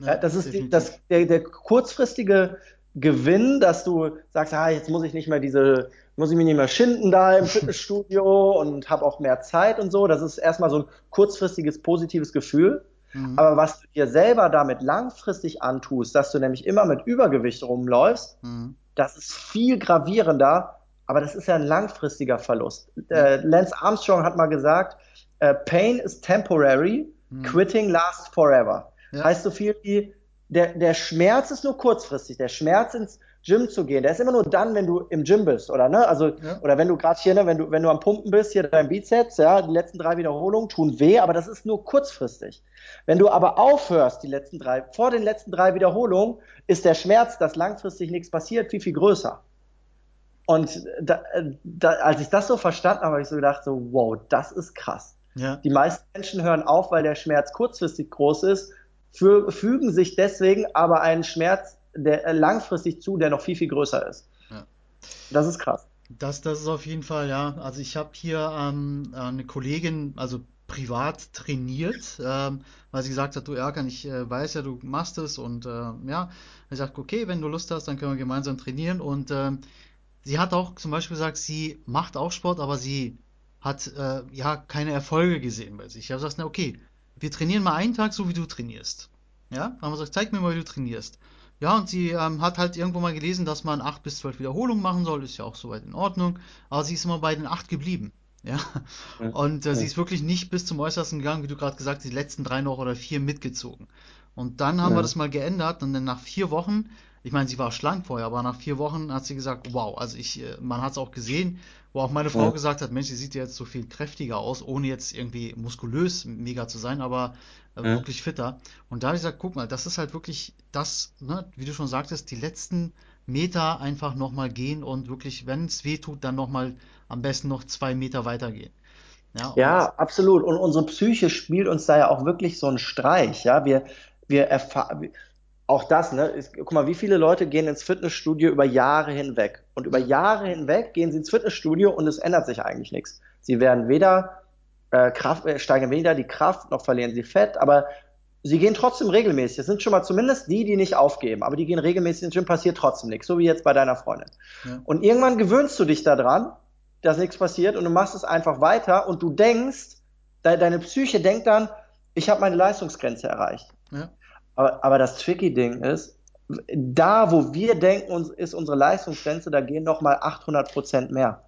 ja das ist die, das, der, der kurzfristige Gewinn, dass du sagst, ah, jetzt muss ich nicht mehr diese, muss ich mich nicht mehr schinden da im <laughs> Fitnessstudio und habe auch mehr Zeit und so. Das ist erstmal so ein kurzfristiges positives Gefühl. Mhm. Aber was du dir selber damit langfristig antust, dass du nämlich immer mit Übergewicht rumläufst, mhm. das ist viel gravierender, aber das ist ja ein langfristiger Verlust. Mhm. Äh, Lance Armstrong hat mal gesagt, äh, Pain is temporary, mhm. quitting lasts forever. Ja. Heißt so viel wie, der, der Schmerz ist nur kurzfristig. Der Schmerz ins Gym zu gehen, der ist immer nur dann, wenn du im Gym bist, oder ne? Also ja. oder wenn du gerade hier, ne, wenn du wenn du am Pumpen bist, hier dein Bizeps, ja, die letzten drei Wiederholungen tun weh, aber das ist nur kurzfristig. Wenn du aber aufhörst, die letzten drei, vor den letzten drei Wiederholungen, ist der Schmerz, dass langfristig nichts passiert, viel, viel größer. Und da, da, als ich das so verstanden habe, habe ich so gedacht, so, wow, das ist krass. Ja. Die meisten Menschen hören auf, weil der Schmerz kurzfristig groß ist, für, fügen sich deswegen aber einen Schmerz der, langfristig zu, der noch viel, viel größer ist. Ja. Das ist krass. Das, das ist auf jeden Fall, ja. Also ich habe hier ähm, eine Kollegin, also privat trainiert, ähm, weil sie gesagt hat, du Erkan, ich äh, weiß ja, du machst es und äh, ja, ich sagte, okay, wenn du Lust hast, dann können wir gemeinsam trainieren und äh, sie hat auch zum Beispiel gesagt, sie macht auch Sport, aber sie hat äh, ja keine Erfolge gesehen bei sich. Ich habe gesagt, na okay, wir trainieren mal einen Tag so, wie du trainierst. Ja, dann haben wir gesagt, zeig mir mal, wie du trainierst. Ja, und sie ähm, hat halt irgendwo mal gelesen, dass man 8 bis 12 Wiederholungen machen soll, ist ja auch soweit in Ordnung, aber sie ist immer bei den 8 geblieben. <laughs> Ja. Und äh, sie ist wirklich nicht bis zum Äußersten gegangen, wie du gerade gesagt hast, die letzten drei noch oder vier mitgezogen. Und dann haben ja. wir das mal geändert und dann nach vier Wochen, ich meine, sie war schlank vorher, aber nach vier Wochen hat sie gesagt, wow, also ich, äh, man hat es auch gesehen, wo auch meine Frau ja. gesagt hat, Mensch, sie sieht ja jetzt so viel kräftiger aus, ohne jetzt irgendwie muskulös mega zu sein, aber äh, wirklich fitter. Und da habe ich gesagt, guck mal, das ist halt wirklich das, ne, wie du schon sagtest, die letzten Meter einfach nochmal gehen und wirklich, wenn es weh tut, dann nochmal am besten noch zwei Meter weitergehen. Ja, ja, absolut. Und unsere Psyche spielt uns da ja auch wirklich so einen Streich. Ja, wir, wir erfahren, auch das, ne? Ist, guck mal, wie viele Leute gehen ins Fitnessstudio über Jahre hinweg? Und über Jahre hinweg gehen sie ins Fitnessstudio und es ändert sich eigentlich nichts. Sie werden weder äh, Kraft, äh, steigern weder die Kraft, noch verlieren sie Fett, aber sie gehen trotzdem regelmäßig. Das sind schon mal zumindest die, die nicht aufgeben, aber die gehen regelmäßig ins Gym, passiert trotzdem nichts, so wie jetzt bei deiner Freundin. Ja. Und irgendwann gewöhnst du dich daran, dass nichts passiert und du machst es einfach weiter und du denkst, de deine Psyche denkt dann, ich habe meine Leistungsgrenze erreicht. Ja. Aber, aber das tricky Ding ist, da, wo wir denken, uns ist unsere Leistungsgrenze, da gehen noch mal 800 Prozent mehr.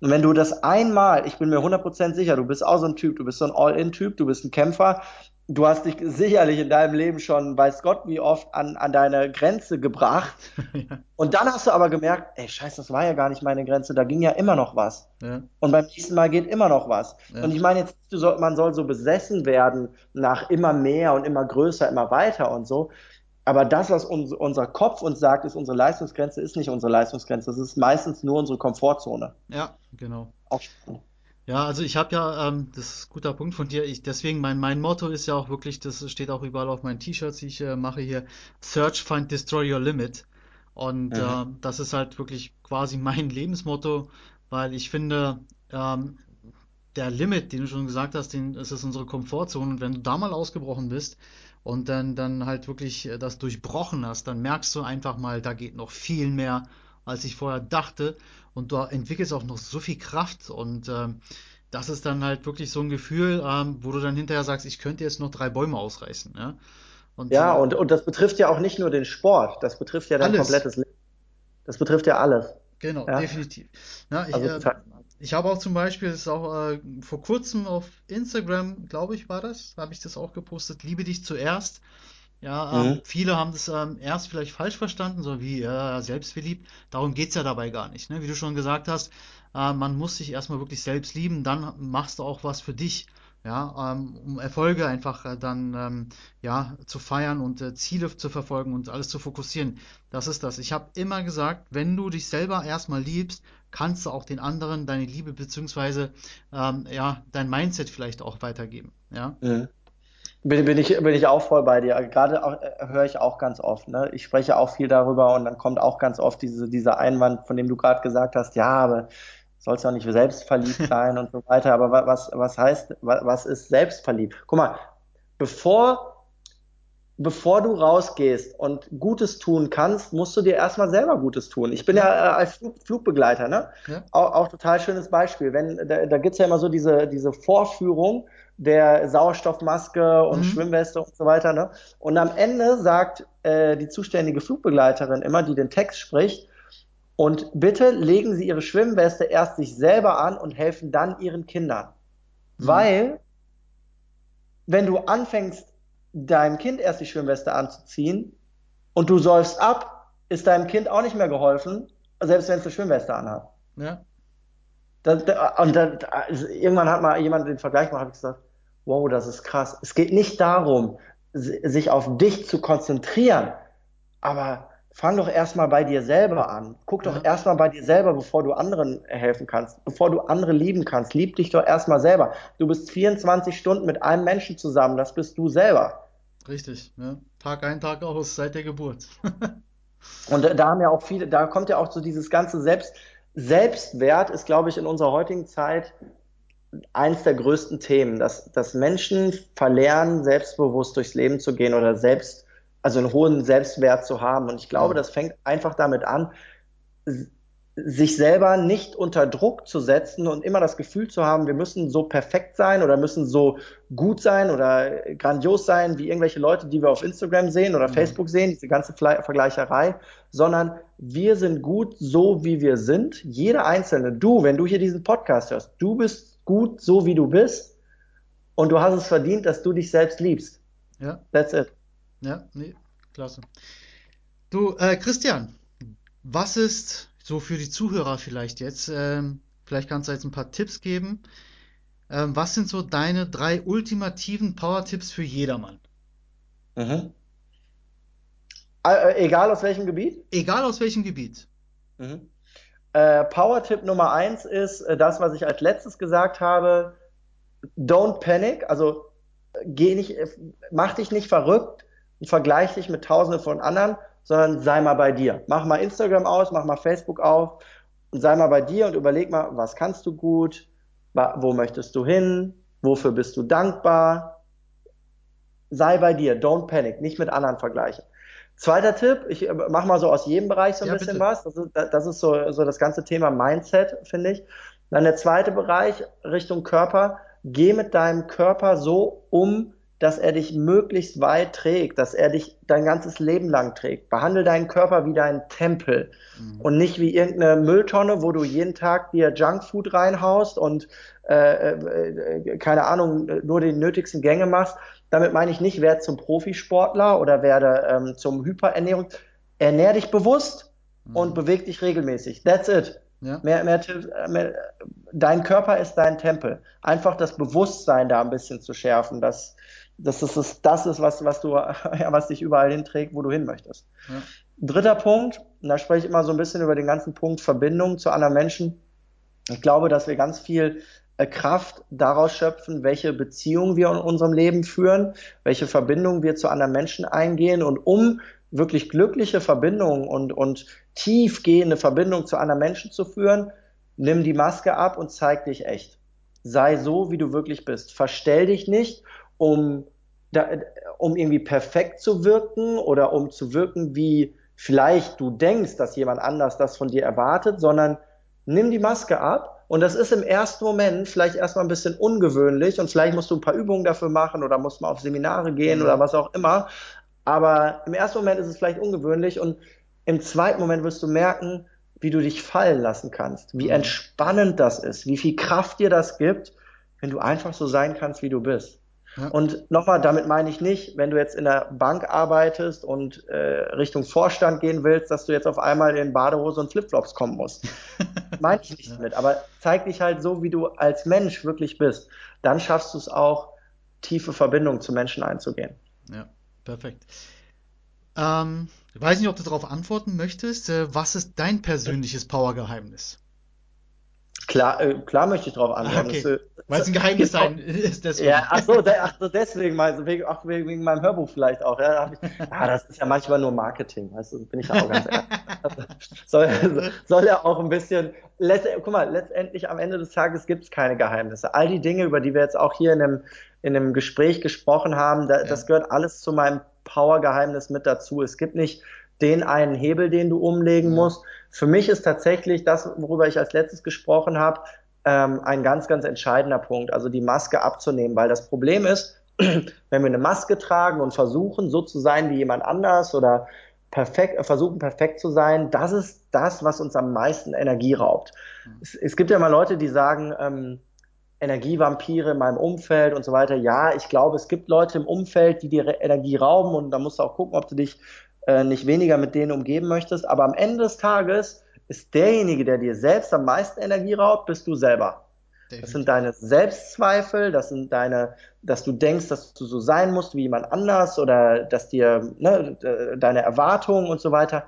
Und wenn du das einmal, ich bin mir 100% sicher, du bist auch so ein Typ, du bist so ein All-In-Typ, du bist ein Kämpfer, du hast dich sicherlich in deinem Leben schon, weiß Gott, wie oft an, an deine Grenze gebracht. <laughs> ja. Und dann hast du aber gemerkt, ey, scheiße, das war ja gar nicht meine Grenze, da ging ja immer noch was. Ja. Und beim nächsten Mal geht immer noch was. Ja. Und ich meine jetzt, soll, man soll so besessen werden nach immer mehr und immer größer, immer weiter und so. Aber das, was uns, unser Kopf uns sagt, ist unsere Leistungsgrenze, ist nicht unsere Leistungsgrenze. Das ist meistens nur unsere Komfortzone. Ja, genau. Auch ja, also ich habe ja, ähm, das ist ein guter Punkt von dir. Ich, deswegen, mein, mein Motto ist ja auch wirklich, das steht auch überall auf meinen T-Shirts, die ich äh, mache hier, Search, Find, Destroy Your Limit. Und mhm. äh, das ist halt wirklich quasi mein <laughs> Lebensmotto, weil ich finde, ähm, der Limit, den du schon gesagt hast, den, das ist unsere Komfortzone. Und wenn du da mal ausgebrochen bist und dann, dann halt wirklich äh, das durchbrochen hast, dann merkst du einfach mal, da geht noch viel mehr, als ich vorher dachte. Und du entwickelst auch noch so viel Kraft und ähm, das ist dann halt wirklich so ein Gefühl, ähm, wo du dann hinterher sagst, ich könnte jetzt noch drei Bäume ausreißen. Ja, und, ja, äh, und, und das betrifft ja auch nicht nur den Sport, das betrifft ja dein alles. komplettes Leben. Das betrifft ja alles. Genau, ja? definitiv. Ja, ich, also, äh, ich habe auch zum Beispiel, das ist auch äh, vor kurzem auf Instagram, glaube ich, war das, habe ich das auch gepostet, liebe dich zuerst. Ja, ähm, mhm. viele haben das ähm, erst vielleicht falsch verstanden, so wie äh, selbstverliebt. Darum geht's ja dabei gar nicht. Ne? Wie du schon gesagt hast, äh, man muss sich erstmal wirklich selbst lieben, dann machst du auch was für dich. Ja, ähm, um Erfolge einfach äh, dann ähm, ja zu feiern und äh, Ziele zu verfolgen und alles zu fokussieren. Das ist das. Ich habe immer gesagt, wenn du dich selber erstmal liebst, kannst du auch den anderen deine Liebe beziehungsweise ähm, ja dein Mindset vielleicht auch weitergeben. Ja. Mhm. Bin, bin, ich, bin ich auch voll bei dir. Gerade äh, höre ich auch ganz oft. Ne? Ich spreche auch viel darüber und dann kommt auch ganz oft diese, dieser Einwand, von dem du gerade gesagt hast, ja, aber sollst ja nicht selbstverliebt <laughs> sein und so weiter. Aber was, was heißt, was ist selbstverliebt? Guck mal, bevor, bevor du rausgehst und Gutes tun kannst, musst du dir erstmal selber Gutes tun. Ich bin ja, ja äh, als Flug, Flugbegleiter, ne? Ja. Auch, auch total schönes Beispiel. Wenn, da, da gibt's ja immer so diese, diese Vorführung, der Sauerstoffmaske und mhm. Schwimmweste und so weiter. Ne? Und am Ende sagt äh, die zuständige Flugbegleiterin immer, die den Text spricht, und bitte legen Sie Ihre Schwimmweste erst sich selber an und helfen dann Ihren Kindern. Mhm. Weil, wenn du anfängst, deinem Kind erst die Schwimmweste anzuziehen und du säufst ab, ist deinem Kind auch nicht mehr geholfen, selbst wenn es eine Schwimmweste anhat. Ja. Das, und dann, also irgendwann hat mal jemand den Vergleich gemacht, habe ich gesagt, wow, das ist krass. Es geht nicht darum, sich auf dich zu konzentrieren, aber fang doch erstmal bei dir selber an. Guck doch ja. erstmal bei dir selber, bevor du anderen helfen kannst, bevor du andere lieben kannst. Lieb dich doch erstmal selber. Du bist 24 Stunden mit einem Menschen zusammen, das bist du selber. Richtig, ja. Tag ein, Tag aus, seit der Geburt. <laughs> Und da haben ja auch viele, da kommt ja auch so dieses ganze Selbst, Selbstwert ist, glaube ich, in unserer heutigen Zeit eins der größten Themen, dass, dass Menschen verlernen, selbstbewusst durchs Leben zu gehen oder selbst, also einen hohen Selbstwert zu haben. Und ich glaube, das fängt einfach damit an, sich selber nicht unter Druck zu setzen und immer das Gefühl zu haben, wir müssen so perfekt sein oder müssen so gut sein oder grandios sein wie irgendwelche Leute, die wir auf Instagram sehen oder mhm. Facebook sehen, diese ganze Vergleicherei, sondern wir sind gut so, wie wir sind. Jeder Einzelne, du, wenn du hier diesen Podcast hörst, du bist gut, so wie du bist. Und du hast es verdient, dass du dich selbst liebst. Ja. That's it. Ja, nee, klasse. Du, äh, Christian, was ist so für die Zuhörer vielleicht jetzt? Ähm, vielleicht kannst du jetzt ein paar Tipps geben. Ähm, was sind so deine drei ultimativen Power-Tipps für jedermann? Mhm. Äh, egal aus welchem Gebiet? Egal aus welchem Gebiet. Mhm. Äh, Power-Tipp Nummer eins ist äh, das, was ich als letztes gesagt habe. Don't panic, also geh nicht, äh, mach dich nicht verrückt, und vergleich dich mit tausenden von anderen, sondern sei mal bei dir. Mach mal Instagram aus, mach mal Facebook auf und sei mal bei dir und überleg mal, was kannst du gut, wo möchtest du hin, wofür bist du dankbar. Sei bei dir, don't panic, nicht mit anderen vergleichen. Zweiter Tipp, ich äh, mach mal so aus jedem Bereich so ein ja, bisschen bitte. was. Das ist, das ist so, so das ganze Thema Mindset, finde ich. Dann der zweite Bereich Richtung Körper. Geh mit deinem Körper so um, dass er dich möglichst weit trägt, dass er dich dein ganzes Leben lang trägt. Behandle deinen Körper wie deinen Tempel mhm. und nicht wie irgendeine Mülltonne, wo du jeden Tag dir Junkfood reinhaust und äh, äh, keine Ahnung, nur die nötigsten Gänge machst. Damit meine ich nicht, werde zum Profisportler oder werde ähm, zum Hyperernährung. Ernähr dich bewusst mhm. und beweg dich regelmäßig. That's it. Ja. Mehr, mehr, mehr, dein Körper ist dein Tempel. Einfach das Bewusstsein da ein bisschen zu schärfen, dass, dass es das ist, was, was, du, <laughs> ja, was dich überall hinträgt, wo du hin möchtest. Ja. Dritter Punkt, und da spreche ich immer so ein bisschen über den ganzen Punkt Verbindung zu anderen Menschen. Ich glaube, dass wir ganz viel Kraft daraus schöpfen, welche Beziehungen wir in unserem Leben führen, welche Verbindungen wir zu anderen Menschen eingehen. Und um wirklich glückliche Verbindungen und, und tiefgehende Verbindungen zu anderen Menschen zu führen, nimm die Maske ab und zeig dich echt. Sei so, wie du wirklich bist. Verstell dich nicht, um, da, um irgendwie perfekt zu wirken oder um zu wirken, wie vielleicht du denkst, dass jemand anders das von dir erwartet, sondern nimm die Maske ab und das ist im ersten Moment vielleicht erstmal ein bisschen ungewöhnlich und vielleicht musst du ein paar Übungen dafür machen oder musst mal auf Seminare gehen oder was auch immer. Aber im ersten Moment ist es vielleicht ungewöhnlich und im zweiten Moment wirst du merken, wie du dich fallen lassen kannst, wie mhm. entspannend das ist, wie viel Kraft dir das gibt, wenn du einfach so sein kannst, wie du bist. Ja. Und nochmal, damit meine ich nicht, wenn du jetzt in der Bank arbeitest und äh, Richtung Vorstand gehen willst, dass du jetzt auf einmal in Badehose und Flipflops kommen musst. <laughs> meine ich nicht damit. Aber zeig dich halt so, wie du als Mensch wirklich bist. Dann schaffst du es auch, tiefe Verbindungen zu Menschen einzugehen. Ja, perfekt. Ähm, ich weiß nicht, ob du darauf antworten möchtest. Äh, was ist dein persönliches Powergeheimnis? Klar, äh, klar möchte ich darauf antworten. Okay. Äh, Weil es ein Geheimnis sein ist deswegen. Ja, ach so, ach so deswegen, also wegen, ach, wegen meinem Hörbuch vielleicht auch. Ja, da ich, ah, das ist ja manchmal nur Marketing, weißt du, bin ich ja auch ganz ehrlich. <laughs> soll, soll ja auch ein bisschen, guck mal, letztendlich am Ende des Tages gibt es keine Geheimnisse. All die Dinge, über die wir jetzt auch hier in einem, in einem Gespräch gesprochen haben, da, ja. das gehört alles zu meinem Power-Geheimnis mit dazu. Es gibt nicht den einen Hebel, den du umlegen musst. Für mich ist tatsächlich das, worüber ich als letztes gesprochen habe, ähm, ein ganz, ganz entscheidender Punkt, also die Maske abzunehmen, weil das Problem ist, <clears throat> wenn wir eine Maske tragen und versuchen, so zu sein wie jemand anders oder perfekt, äh, versuchen perfekt zu sein, das ist das, was uns am meisten Energie raubt. Mhm. Es, es, gibt ja mal Leute, die sagen, ähm, Energievampire in meinem Umfeld und so weiter. Ja, ich glaube, es gibt Leute im Umfeld, die dir Energie rauben und da musst du auch gucken, ob du dich äh, nicht weniger mit denen umgeben möchtest. Aber am Ende des Tages ist derjenige, der dir selbst am meisten Energie raubt, bist du selber. Definitiv. Das sind deine Selbstzweifel, das sind deine, dass du denkst, dass du so sein musst wie jemand anders oder dass dir ne, deine Erwartungen und so weiter.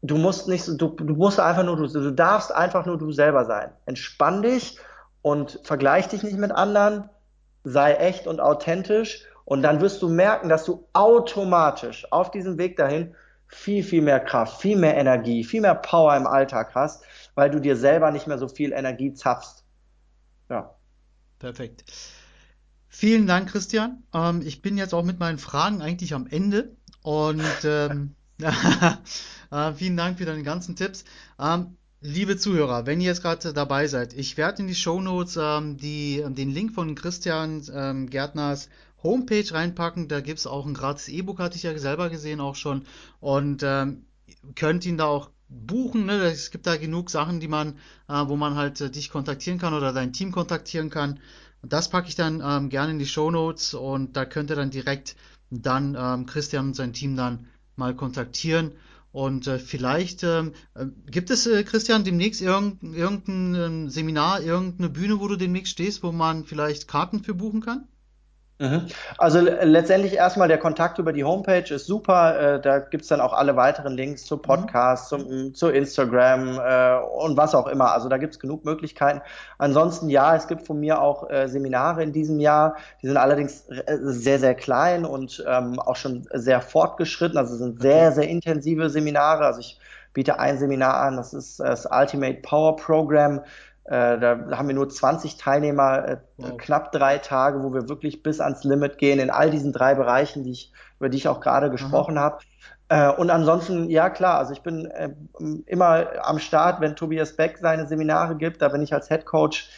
Du musst nicht, du, du musst einfach nur, du, du darfst einfach nur du selber sein. Entspann dich und vergleich dich nicht mit anderen, sei echt und authentisch und dann wirst du merken, dass du automatisch auf diesem Weg dahin viel, viel mehr Kraft, viel mehr Energie, viel mehr Power im Alltag hast, weil du dir selber nicht mehr so viel Energie zapfst. Ja. Perfekt. Vielen Dank, Christian. Ähm, ich bin jetzt auch mit meinen Fragen eigentlich am Ende. Und ähm, <laughs> äh, vielen Dank für deine ganzen Tipps. Ähm, liebe Zuhörer, wenn ihr jetzt gerade dabei seid, ich werde in die Show Notes ähm, die, den Link von Christian ähm, Gärtners Homepage reinpacken. Da gibt es auch ein gratis E-Book, hatte ich ja selber gesehen auch schon. Und ähm, könnt ihn da auch buchen. Ne? Es gibt da genug Sachen, die man, äh, wo man halt äh, dich kontaktieren kann oder dein Team kontaktieren kann. Das packe ich dann ähm, gerne in die Show Notes und da könnt ihr dann direkt dann ähm, Christian und sein Team dann mal kontaktieren. Und äh, vielleicht ähm, äh, gibt es, äh, Christian, demnächst irgendein, irgendein ähm, Seminar, irgendeine Bühne, wo du demnächst stehst, wo man vielleicht Karten für buchen kann? Mhm. Also letztendlich erstmal der Kontakt über die Homepage ist super. Äh, da gibt's dann auch alle weiteren Links zu Podcasts, mhm. zum, zu Instagram äh, und was auch immer. Also da gibt's genug Möglichkeiten. Ansonsten ja, es gibt von mir auch äh, Seminare in diesem Jahr. Die sind allerdings sehr, sehr klein und ähm, auch schon sehr fortgeschritten. Also sind sehr, sehr intensive Seminare. Also ich biete ein Seminar an, das ist das Ultimate Power Program. Äh, da haben wir nur 20 Teilnehmer, äh, wow. knapp drei Tage, wo wir wirklich bis ans Limit gehen in all diesen drei Bereichen, die ich, über die ich auch gerade gesprochen habe. Äh, und ansonsten, ja klar, also ich bin immer am Start, wenn Tobias Beck seine Seminare gibt, da bin ich als Head Coach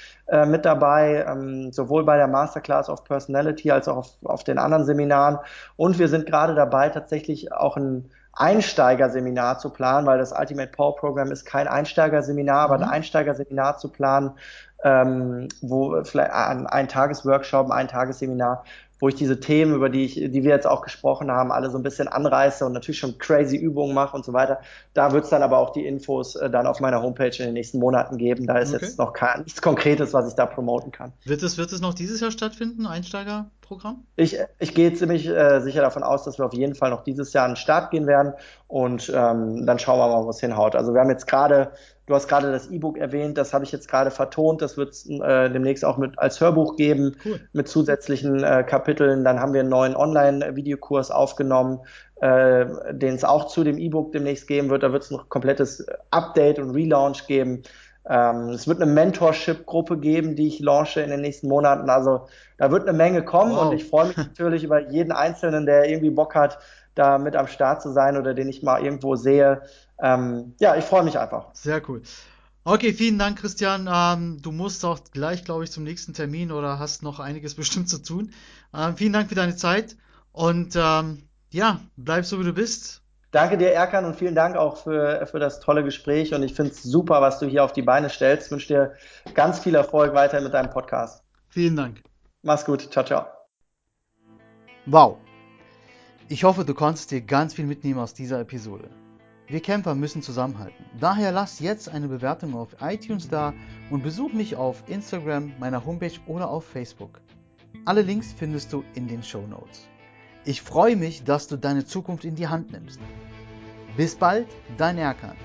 mit dabei, ähm, sowohl bei der Masterclass of Personality als auch auf, auf den anderen Seminaren. Und wir sind gerade dabei, tatsächlich auch ein Einsteigerseminar zu planen, weil das Ultimate Power Program ist kein Einsteigerseminar, mhm. aber ein Einsteigerseminar zu planen, ähm, wo vielleicht ein, ein Tagesworkshop, ein Tagesseminar, wo ich diese Themen, über die ich, die wir jetzt auch gesprochen haben, alle so ein bisschen anreiße und natürlich schon crazy Übungen mache und so weiter. Da wird es dann aber auch die Infos äh, dann auf meiner Homepage in den nächsten Monaten geben. Da ist okay. jetzt noch kein, nichts Konkretes, was ich da promoten kann. Wird es, wird es noch dieses Jahr stattfinden, Einsteiger? Programm? Ich, ich gehe ziemlich äh, sicher davon aus, dass wir auf jeden Fall noch dieses Jahr an den Start gehen werden und ähm, dann schauen wir mal, wo es hinhaut. Also wir haben jetzt gerade, du hast gerade das E-Book erwähnt, das habe ich jetzt gerade vertont, das wird es äh, demnächst auch mit als Hörbuch geben cool. mit zusätzlichen äh, Kapiteln. Dann haben wir einen neuen Online-Videokurs aufgenommen, äh, den es auch zu dem E-Book demnächst geben wird. Da wird es noch komplettes Update und Relaunch geben. Ähm, es wird eine Mentorship-Gruppe geben, die ich launche in den nächsten Monaten. Also da wird eine Menge kommen wow. und ich freue mich <laughs> natürlich über jeden Einzelnen, der irgendwie Bock hat, da mit am Start zu sein oder den ich mal irgendwo sehe. Ähm, ja, ich freue mich einfach. Sehr cool. Okay, vielen Dank, Christian. Ähm, du musst auch gleich, glaube ich, zum nächsten Termin oder hast noch einiges <laughs> bestimmt zu tun. Ähm, vielen Dank für deine Zeit und ähm, ja, bleib so wie du bist. Danke dir, Erkan, und vielen Dank auch für, für das tolle Gespräch. Und ich finde es super, was du hier auf die Beine stellst. Ich wünsche dir ganz viel Erfolg weiter mit deinem Podcast. Vielen Dank. Mach's gut. Ciao, ciao. Wow. Ich hoffe, du konntest dir ganz viel mitnehmen aus dieser Episode. Wir Kämpfer müssen zusammenhalten. Daher lass jetzt eine Bewertung auf iTunes da und besuch mich auf Instagram, meiner Homepage oder auf Facebook. Alle Links findest du in den Show Notes. Ich freue mich, dass du deine Zukunft in die Hand nimmst. Bis bald, dein Erkan.